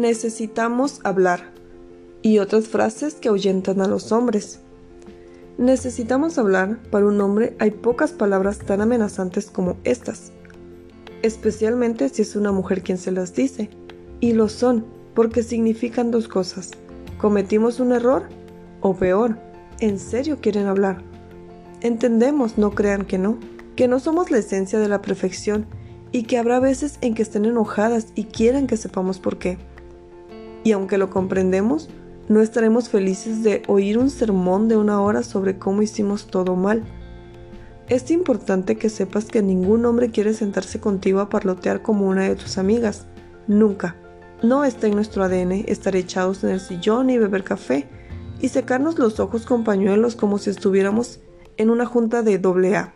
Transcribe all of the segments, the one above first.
necesitamos hablar y otras frases que ahuyentan a los hombres. Necesitamos hablar, para un hombre hay pocas palabras tan amenazantes como estas, especialmente si es una mujer quien se las dice, y lo son, porque significan dos cosas. ¿Cometimos un error? O peor, ¿en serio quieren hablar? Entendemos, no crean que no, que no somos la esencia de la perfección y que habrá veces en que estén enojadas y quieran que sepamos por qué. Y aunque lo comprendemos, no estaremos felices de oír un sermón de una hora sobre cómo hicimos todo mal. Es importante que sepas que ningún hombre quiere sentarse contigo a parlotear como una de tus amigas. Nunca. No está en nuestro ADN estar echados en el sillón y beber café y secarnos los ojos con pañuelos como si estuviéramos en una junta de doble A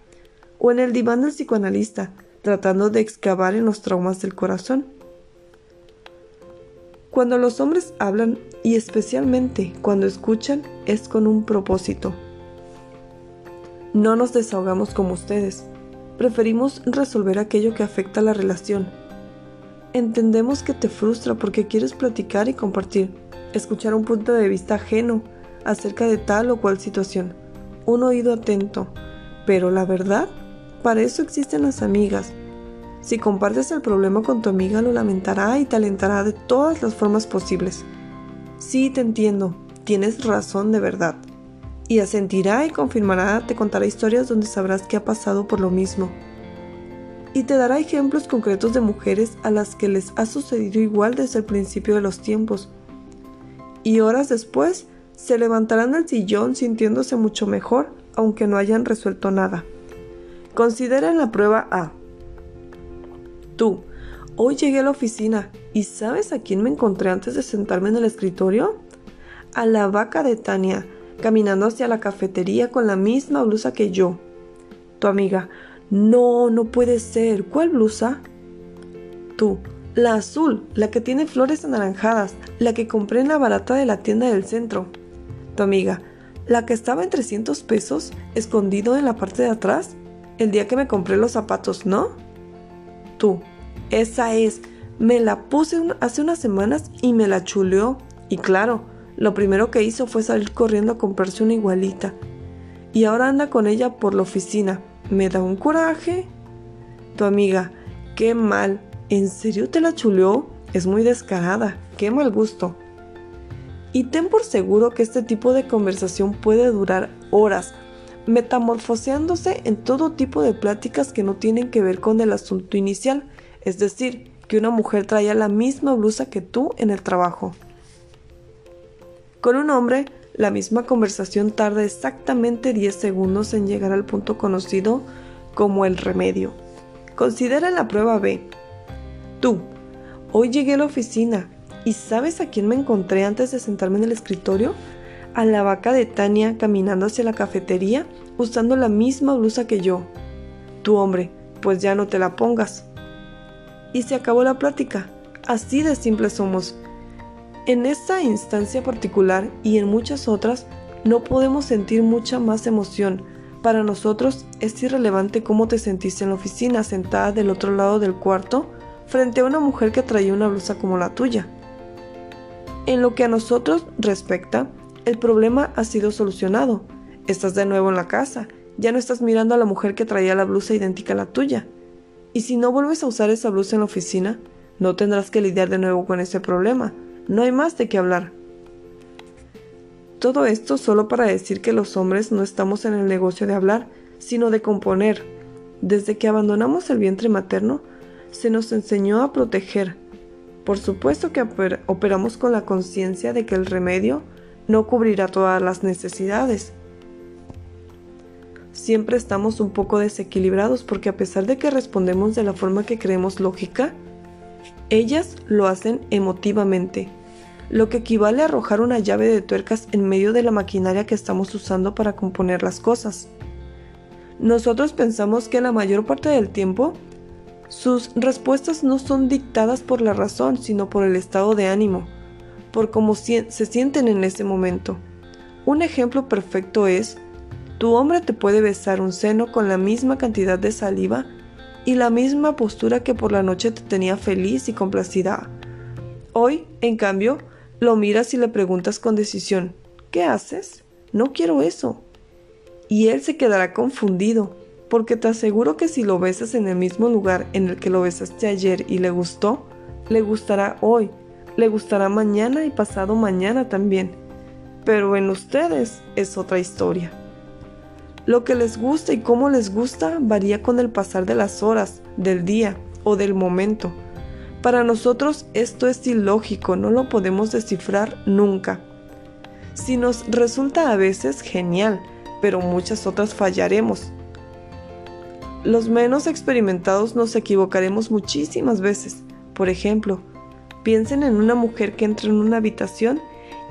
o en el diván del psicoanalista tratando de excavar en los traumas del corazón. Cuando los hombres hablan, y especialmente cuando escuchan, es con un propósito. No nos desahogamos como ustedes. Preferimos resolver aquello que afecta a la relación. Entendemos que te frustra porque quieres platicar y compartir, escuchar un punto de vista ajeno acerca de tal o cual situación, un oído atento. Pero la verdad, para eso existen las amigas, si compartes el problema con tu amiga, lo lamentará y te alentará de todas las formas posibles. Sí, te entiendo, tienes razón de verdad. Y asentirá y confirmará, te contará historias donde sabrás que ha pasado por lo mismo. Y te dará ejemplos concretos de mujeres a las que les ha sucedido igual desde el principio de los tiempos. Y horas después, se levantarán del sillón sintiéndose mucho mejor, aunque no hayan resuelto nada. Considera la prueba A. Tú, hoy llegué a la oficina y ¿sabes a quién me encontré antes de sentarme en el escritorio? A la vaca de Tania, caminando hacia la cafetería con la misma blusa que yo. Tu amiga, no, no puede ser. ¿Cuál blusa? Tú, la azul, la que tiene flores anaranjadas, la que compré en la barata de la tienda del centro. Tu amiga, la que estaba en 300 pesos, escondido en la parte de atrás, el día que me compré los zapatos, ¿no? Esa es. Me la puse hace unas semanas y me la chuleó. Y claro, lo primero que hizo fue salir corriendo a comprarse una igualita. Y ahora anda con ella por la oficina. Me da un coraje. Tu amiga, qué mal. ¿En serio te la chuleó? Es muy descarada. Qué mal gusto. Y ten por seguro que este tipo de conversación puede durar horas, metamorfoseándose en todo tipo de pláticas que no tienen que ver con el asunto inicial, es decir, que una mujer traía la misma blusa que tú en el trabajo. Con un hombre, la misma conversación tarda exactamente 10 segundos en llegar al punto conocido como el remedio. Considera la prueba B. Tú, hoy llegué a la oficina y ¿sabes a quién me encontré antes de sentarme en el escritorio? A la vaca de Tania caminando hacia la cafetería usando la misma blusa que yo. Tu hombre, pues ya no te la pongas. Y se acabó la plática. Así de simples somos. En esta instancia particular y en muchas otras, no podemos sentir mucha más emoción. Para nosotros es irrelevante cómo te sentiste en la oficina sentada del otro lado del cuarto frente a una mujer que traía una blusa como la tuya. En lo que a nosotros respecta, el problema ha sido solucionado. Estás de nuevo en la casa. Ya no estás mirando a la mujer que traía la blusa idéntica a la tuya. Y si no vuelves a usar esa blusa en la oficina, no tendrás que lidiar de nuevo con ese problema. No hay más de qué hablar. Todo esto solo para decir que los hombres no estamos en el negocio de hablar, sino de componer. Desde que abandonamos el vientre materno, se nos enseñó a proteger. Por supuesto que operamos con la conciencia de que el remedio no cubrirá todas las necesidades. Siempre estamos un poco desequilibrados porque a pesar de que respondemos de la forma que creemos lógica, ellas lo hacen emotivamente, lo que equivale a arrojar una llave de tuercas en medio de la maquinaria que estamos usando para componer las cosas. Nosotros pensamos que la mayor parte del tiempo sus respuestas no son dictadas por la razón, sino por el estado de ánimo, por cómo se sienten en ese momento. Un ejemplo perfecto es, tu hombre te puede besar un seno con la misma cantidad de saliva y la misma postura que por la noche te tenía feliz y complacida. Hoy, en cambio, lo miras y le preguntas con decisión, ¿qué haces? No quiero eso. Y él se quedará confundido, porque te aseguro que si lo besas en el mismo lugar en el que lo besaste ayer y le gustó, le gustará hoy, le gustará mañana y pasado mañana también. Pero en ustedes es otra historia. Lo que les gusta y cómo les gusta varía con el pasar de las horas, del día o del momento. Para nosotros esto es ilógico, no lo podemos descifrar nunca. Si nos resulta a veces genial, pero muchas otras fallaremos. Los menos experimentados nos equivocaremos muchísimas veces. Por ejemplo, piensen en una mujer que entra en una habitación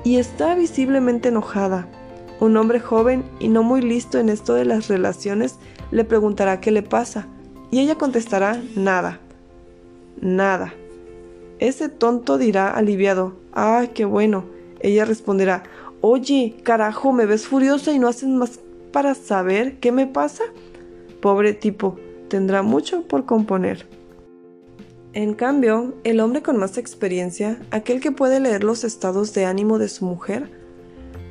y está visiblemente enojada. Un hombre joven y no muy listo en esto de las relaciones le preguntará qué le pasa y ella contestará nada. Nada. Ese tonto dirá aliviado, ¡ah, qué bueno! Ella responderá, Oye, carajo, me ves furiosa y no haces más para saber qué me pasa. Pobre tipo, tendrá mucho por componer. En cambio, el hombre con más experiencia, aquel que puede leer los estados de ánimo de su mujer,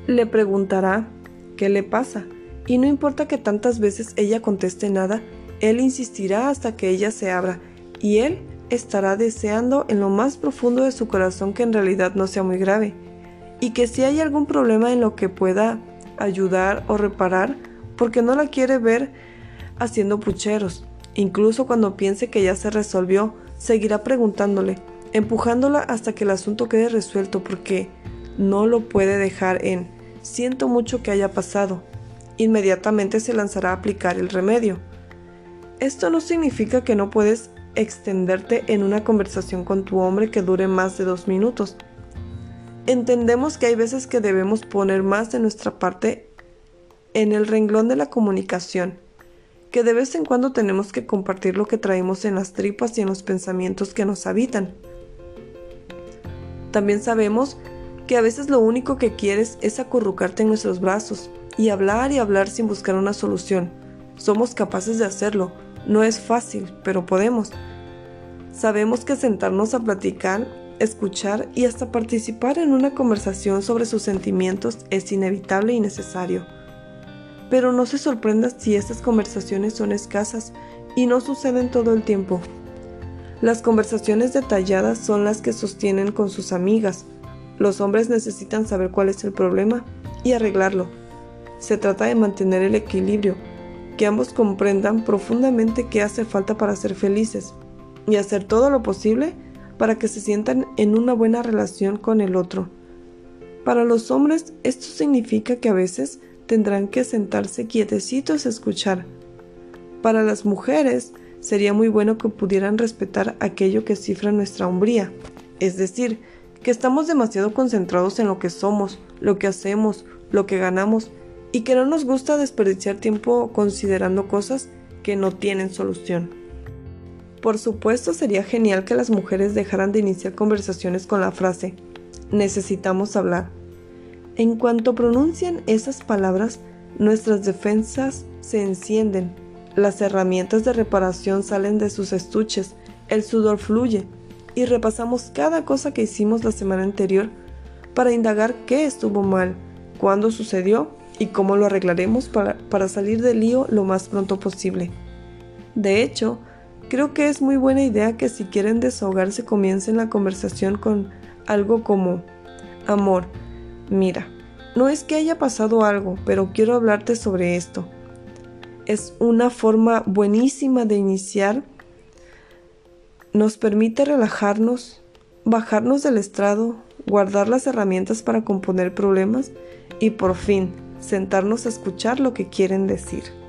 le preguntará qué le pasa, y no importa que tantas veces ella conteste nada, él insistirá hasta que ella se abra, y él estará deseando en lo más profundo de su corazón que en realidad no sea muy grave, y que si hay algún problema en lo que pueda ayudar o reparar, porque no la quiere ver haciendo pucheros. Incluso cuando piense que ya se resolvió, seguirá preguntándole, empujándola hasta que el asunto quede resuelto, porque no lo puede dejar en siento mucho que haya pasado. Inmediatamente se lanzará a aplicar el remedio. Esto no significa que no puedes extenderte en una conversación con tu hombre que dure más de dos minutos. Entendemos que hay veces que debemos poner más de nuestra parte en el renglón de la comunicación, que de vez en cuando tenemos que compartir lo que traemos en las tripas y en los pensamientos que nos habitan. También sabemos que a veces lo único que quieres es acurrucarte en nuestros brazos y hablar y hablar sin buscar una solución. Somos capaces de hacerlo, no es fácil, pero podemos. Sabemos que sentarnos a platicar, escuchar y hasta participar en una conversación sobre sus sentimientos es inevitable y necesario. Pero no se sorprenda si estas conversaciones son escasas y no suceden todo el tiempo. Las conversaciones detalladas son las que sostienen con sus amigas. Los hombres necesitan saber cuál es el problema y arreglarlo. Se trata de mantener el equilibrio que ambos comprendan profundamente qué hace falta para ser felices y hacer todo lo posible para que se sientan en una buena relación con el otro. Para los hombres esto significa que a veces tendrán que sentarse quietecitos a escuchar. Para las mujeres sería muy bueno que pudieran respetar aquello que cifra nuestra hombría, es decir, que estamos demasiado concentrados en lo que somos, lo que hacemos, lo que ganamos y que no nos gusta desperdiciar tiempo considerando cosas que no tienen solución. Por supuesto sería genial que las mujeres dejaran de iniciar conversaciones con la frase necesitamos hablar. En cuanto pronuncian esas palabras, nuestras defensas se encienden, las herramientas de reparación salen de sus estuches, el sudor fluye y repasamos cada cosa que hicimos la semana anterior para indagar qué estuvo mal, cuándo sucedió y cómo lo arreglaremos para, salir del lío lo más pronto posible. De hecho, creo que es muy buena idea que si quieren desahogarse comiencen la conversación con algo como, amor, mira, no es que haya pasado algo, pero quiero hablarte sobre esto. Es una forma buenísima de iniciar. Nos permite relajarnos, bajarnos del estrado, guardar las herramientas para componer problemas y por fin sentarnos a escuchar lo que quieren decir.